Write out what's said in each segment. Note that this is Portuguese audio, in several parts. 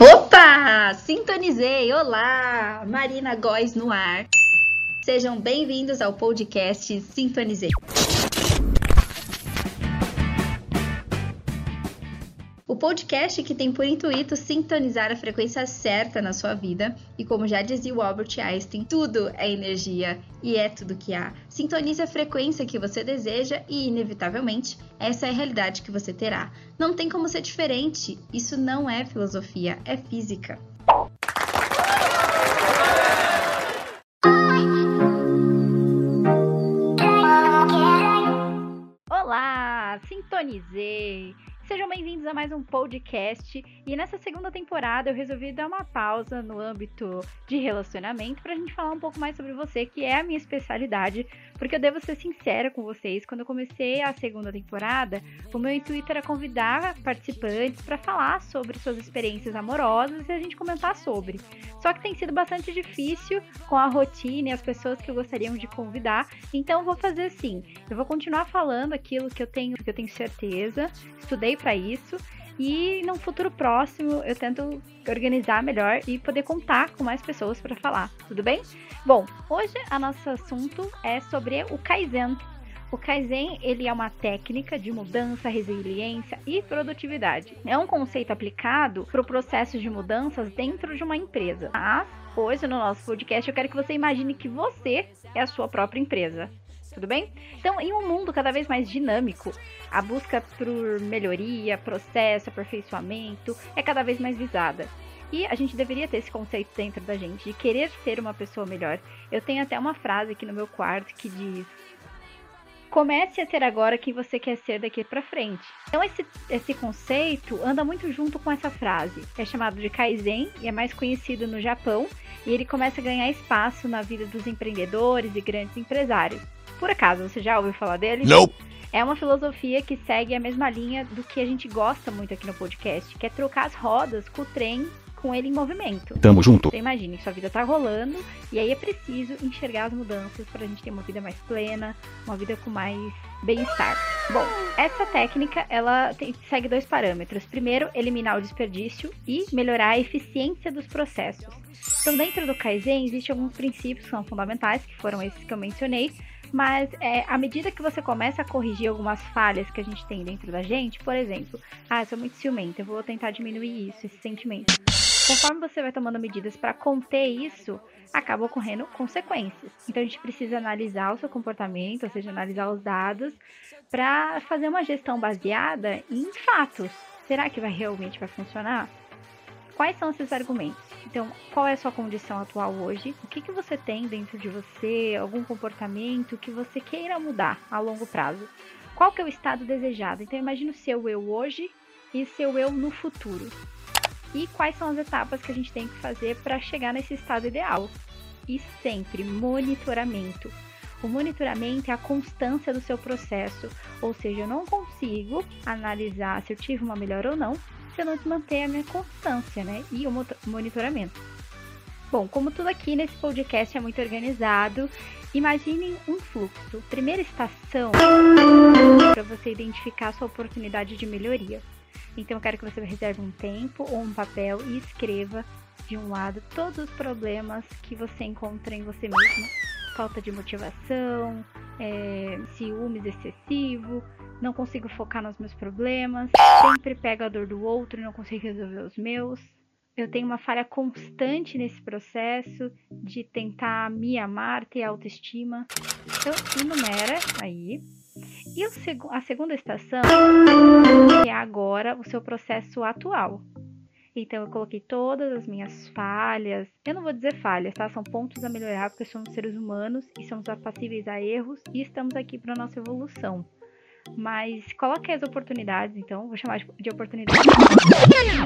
Opa! Sintonizei! Olá! Marina Góes no ar. Sejam bem-vindos ao podcast Sintonizei. O podcast que tem por intuito sintonizar a frequência certa na sua vida. E como já dizia o Albert Einstein, tudo é energia e é tudo que há. Sintonize a frequência que você deseja e, inevitavelmente, essa é a realidade que você terá. Não tem como ser diferente. Isso não é filosofia, é física. Olá, sintonizei. Sejam bem-vindos a mais um podcast. E nessa segunda temporada eu resolvi dar uma pausa no âmbito de relacionamento para a gente falar um pouco mais sobre você, que é a minha especialidade. Porque eu devo ser sincera com vocês, quando eu comecei a segunda temporada, o meu intuito era convidar participantes para falar sobre suas experiências amorosas e a gente comentar sobre. Só que tem sido bastante difícil com a rotina e as pessoas que gostariam de convidar. Então eu vou fazer assim, eu vou continuar falando aquilo que eu tenho, que eu tenho certeza. Estudei para isso. E no futuro próximo eu tento organizar melhor e poder contar com mais pessoas para falar, tudo bem? Bom, hoje a nosso assunto é sobre o Kaizen. O Kaizen ele é uma técnica de mudança, resiliência e produtividade. É um conceito aplicado para o processo de mudanças dentro de uma empresa. Mas hoje no nosso podcast eu quero que você imagine que você é a sua própria empresa tudo bem? Então, em um mundo cada vez mais dinâmico, a busca por melhoria, processo, aperfeiçoamento é cada vez mais visada. E a gente deveria ter esse conceito dentro da gente, de querer ser uma pessoa melhor. Eu tenho até uma frase aqui no meu quarto que diz: Comece a ser agora quem você quer ser daqui para frente. Então esse, esse conceito anda muito junto com essa frase. É chamado de Kaizen e é mais conhecido no Japão e ele começa a ganhar espaço na vida dos empreendedores e grandes empresários. Por acaso, você já ouviu falar dele? Não. É uma filosofia que segue a mesma linha do que a gente gosta muito aqui no podcast, que é trocar as rodas com o trem com ele em movimento. Tamo junto. Você imagine, sua vida tá rolando e aí é preciso enxergar as mudanças para a gente ter uma vida mais plena, uma vida com mais bem-estar. Bom, essa técnica ela tem, segue dois parâmetros. Primeiro, eliminar o desperdício e melhorar a eficiência dos processos. Então, dentro do Kaizen, existem alguns princípios que são fundamentais, que foram esses que eu mencionei, mas é, à medida que você começa a corrigir algumas falhas que a gente tem dentro da gente, por exemplo, ah, eu sou muito ciumenta, eu vou tentar diminuir isso, esse sentimento. Conforme você vai tomando medidas para conter isso, acaba ocorrendo consequências. Então a gente precisa analisar o seu comportamento, ou seja, analisar os dados, para fazer uma gestão baseada em fatos. Será que vai realmente vai funcionar? Quais são esses argumentos? Então, qual é a sua condição atual hoje? O que, que você tem dentro de você? Algum comportamento que você queira mudar a longo prazo? Qual que é o estado desejado? Então, imagine o seu eu hoje e seu eu no futuro. E quais são as etapas que a gente tem que fazer para chegar nesse estado ideal? E sempre monitoramento. O monitoramento é a constância do seu processo, ou seja, eu não consigo analisar se eu tive uma melhora ou não se eu manter a minha constância, né? E o monitoramento. Bom, como tudo aqui nesse podcast é muito organizado, imagine um fluxo. Primeira estação para você identificar a sua oportunidade de melhoria. Então eu quero que você reserve um tempo ou um papel e escreva de um lado todos os problemas que você encontra em você mesmo. Falta de motivação, é, ciúmes excessivo, não consigo focar nos meus problemas, sempre pego a dor do outro e não consigo resolver os meus. Eu tenho uma falha constante nesse processo de tentar me amar, ter autoestima. Então, enumera aí. E a segunda estação é agora o seu processo atual. Então eu coloquei todas as minhas falhas. Eu não vou dizer falhas, tá? São pontos a melhorar, porque somos seres humanos e somos passíveis a erros e estamos aqui para nossa evolução. Mas coloque as oportunidades, então, vou chamar de oportunidades.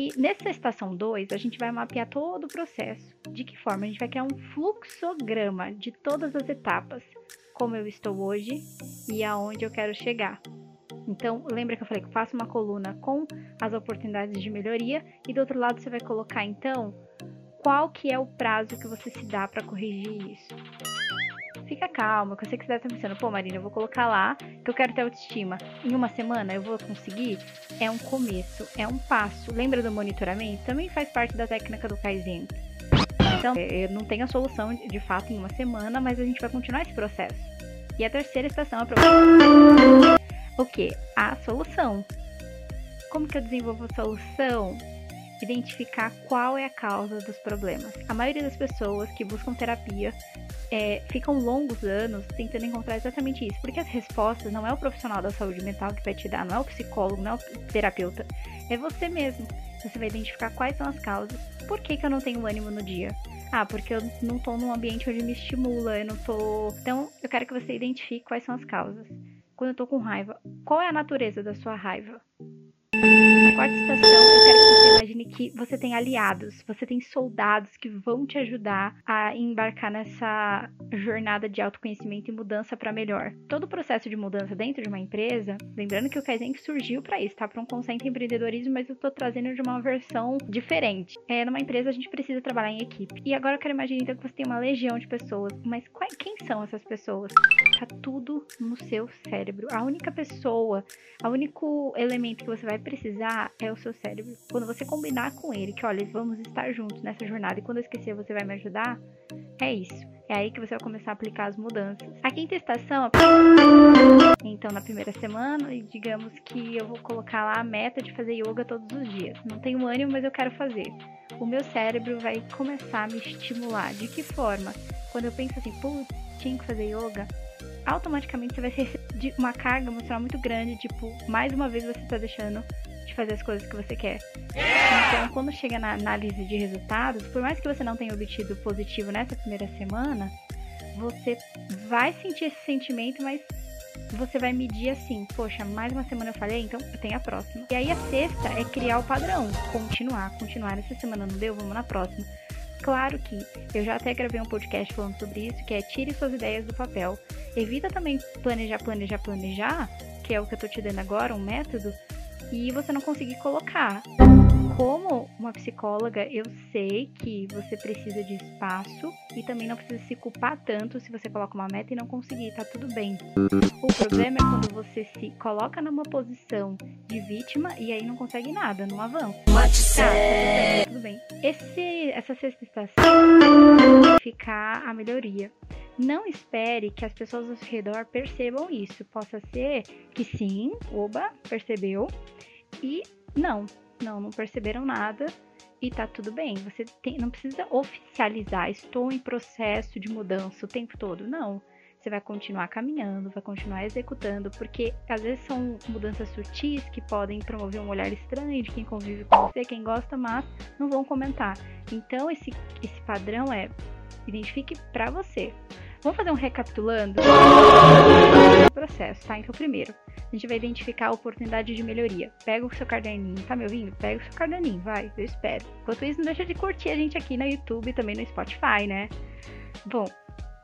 E nessa estação 2, a gente vai mapear todo o processo. De que forma? A gente vai criar um fluxograma de todas as etapas, como eu estou hoje e aonde eu quero chegar. Então, lembra que eu falei que eu faço uma coluna com as oportunidades de melhoria e do outro lado você vai colocar então qual que é o prazo que você se dá para corrigir isso? Fica calma, que eu sei que você deve estar pensando, pô, Marina, eu vou colocar lá que eu quero ter autoestima. Em uma semana eu vou conseguir? É um começo, é um passo. Lembra do monitoramento? Também faz parte da técnica do Kaizen. Então, eu não tenho a solução de fato em uma semana, mas a gente vai continuar esse processo. E a terceira estação é o que? A solução. Como que eu desenvolvo a solução? Identificar qual é a causa dos problemas. A maioria das pessoas que buscam terapia é, ficam longos anos tentando encontrar exatamente isso, porque as respostas não é o profissional da saúde mental que vai te dar, não é o psicólogo, não é o terapeuta, é você mesmo. Você vai identificar quais são as causas. Por que, que eu não tenho ânimo no dia? Ah, porque eu não tô num ambiente onde me estimula, eu não tô. Então, eu quero que você identifique quais são as causas. Quando eu tô com raiva, qual é a natureza da sua raiva? Quarta estação, eu quero que você imagine que você tem aliados, você tem soldados que vão te ajudar a embarcar nessa jornada de autoconhecimento e mudança para melhor. Todo o processo de mudança dentro de uma empresa, lembrando que o Kaizen surgiu para isso, tá? Para um conceito de empreendedorismo, mas eu tô trazendo de uma versão diferente. É, numa empresa a gente precisa trabalhar em equipe. E agora eu quero imaginar então que você tem uma legião de pessoas, mas quem são essas pessoas? Tá tudo no seu cérebro. A única pessoa, o único elemento que você vai precisar é o seu cérebro. Quando você combinar com ele que, olha, vamos estar juntos nessa jornada e quando eu esquecer você vai me ajudar, é isso. É aí que você vai começar a aplicar as mudanças. A quinta estação, então na primeira semana, digamos que eu vou colocar lá a meta de fazer yoga todos os dias. Não tenho ânimo, mas eu quero fazer. O meu cérebro vai começar a me estimular. De que forma? Quando eu penso assim, putz, tinha que fazer yoga, automaticamente você vai receber uma carga emocional muito grande, tipo, mais uma vez você está deixando de fazer as coisas que você quer. Então, quando chega na análise de resultados, por mais que você não tenha obtido positivo nessa primeira semana, você vai sentir esse sentimento, mas você vai medir assim, poxa, mais uma semana eu falei, então eu tenho a próxima. E aí a sexta é criar o padrão, continuar, continuar. Essa semana não deu, vamos na próxima. Claro que eu já até gravei um podcast falando sobre isso, que é tire suas ideias do papel. Evita também planejar, planejar, planejar, que é o que eu tô te dando agora, um método, e você não conseguir colocar. Como uma psicóloga, eu sei que você precisa de espaço e também não precisa se culpar tanto se você coloca uma meta e não conseguir, tá tudo bem. O problema é quando você se coloca numa posição de vítima e aí não consegue nada, não avança. Tá, tudo bem. Esse, essa sexta estação ficar a melhoria. Não espere que as pessoas ao seu redor percebam isso. Possa ser que sim, oba, percebeu, e não, não, não perceberam nada e tá tudo bem. Você tem, não precisa oficializar, estou em processo de mudança o tempo todo. Não. Você vai continuar caminhando, vai continuar executando, porque às vezes são mudanças sutis que podem promover um olhar estranho de quem convive com você, quem gosta, mas não vão comentar. Então esse, esse padrão é identifique para você. Vamos fazer um recapitulando o processo, tá? Então, primeiro, a gente vai identificar a oportunidade de melhoria. Pega o seu caderninho, tá me ouvindo? Pega o seu caderninho, vai, eu espero. Enquanto isso, não deixa de curtir a gente aqui no YouTube e também no Spotify, né? Bom,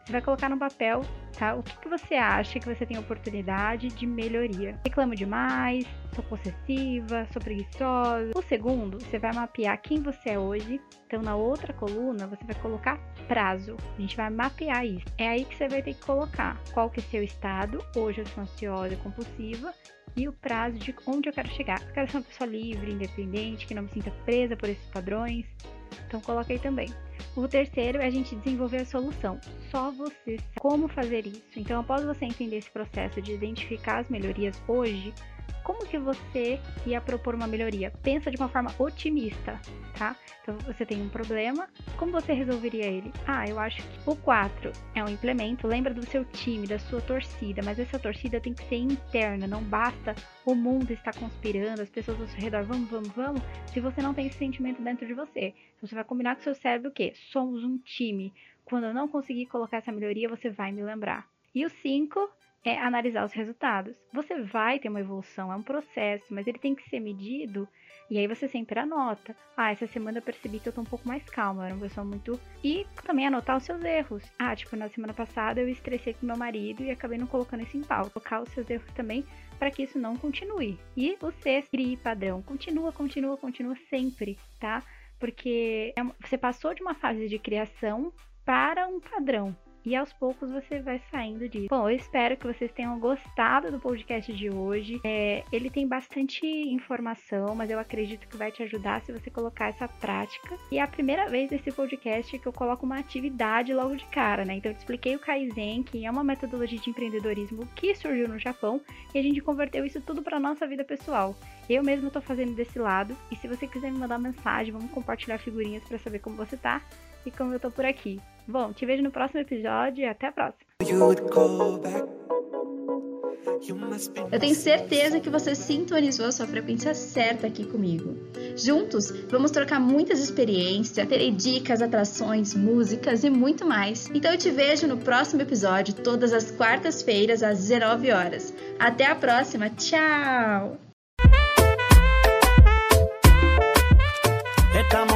você vai colocar no papel, tá? O que, que você acha que você tem oportunidade de melhoria? Reclamo demais, sou possessiva, sou preguiçosa. O segundo, você vai mapear quem você é hoje. Então, na outra coluna, você vai colocar prazo. A gente vai mapear isso. É aí que você vai ter que colocar qual que é seu estado. Hoje eu sou ansiosa e compulsiva e o prazo de onde eu quero chegar. Eu quero ser uma pessoa livre, independente, que não me sinta presa por esses padrões. Então coloquei também. O terceiro é a gente desenvolver a solução. Só você sabe como fazer isso. Então, após você entender esse processo de identificar as melhorias hoje, como que você ia propor uma melhoria? Pensa de uma forma otimista, tá? Então você tem um problema, como você resolveria ele? Ah, eu acho que o 4 é um implemento, lembra do seu time, da sua torcida, mas essa torcida tem que ser interna, não basta o mundo estar conspirando, as pessoas ao seu redor, vamos, vamos, vamos, se você não tem esse sentimento dentro de você. Então, você vai combinar com o seu cérebro o quê? Somos um time. Quando eu não conseguir colocar essa melhoria, você vai me lembrar. E o 5 é analisar os resultados. Você vai ter uma evolução, é um processo, mas ele tem que ser medido e aí você sempre anota. Ah, essa semana eu percebi que eu tô um pouco mais calma, eu era uma pessoa muito. E também anotar os seus erros. Ah, tipo, na semana passada eu estressei com meu marido e acabei não colocando isso em pauta. Colocar os seus erros também para que isso não continue. E você crie padrão. Continua, continua, continua sempre, tá? porque é você passou de uma fase de criação para um padrão. E aos poucos você vai saindo disso. Bom, eu espero que vocês tenham gostado do podcast de hoje. É, ele tem bastante informação, mas eu acredito que vai te ajudar se você colocar essa prática. E é a primeira vez nesse podcast que eu coloco uma atividade logo de cara, né? Então eu te expliquei o Kaizen, que é uma metodologia de empreendedorismo que surgiu no Japão, e a gente converteu isso tudo para nossa vida pessoal. Eu mesmo tô fazendo desse lado, e se você quiser me mandar mensagem, vamos compartilhar figurinhas para saber como você tá e como eu tô por aqui. Bom, te vejo no próximo episódio e até a próxima. Eu tenho certeza que você sintonizou a sua frequência certa aqui comigo. Juntos, vamos trocar muitas experiências, terei dicas, atrações, músicas e muito mais. Então eu te vejo no próximo episódio, todas as quartas-feiras, às 19 horas. Até a próxima, tchau! Estamos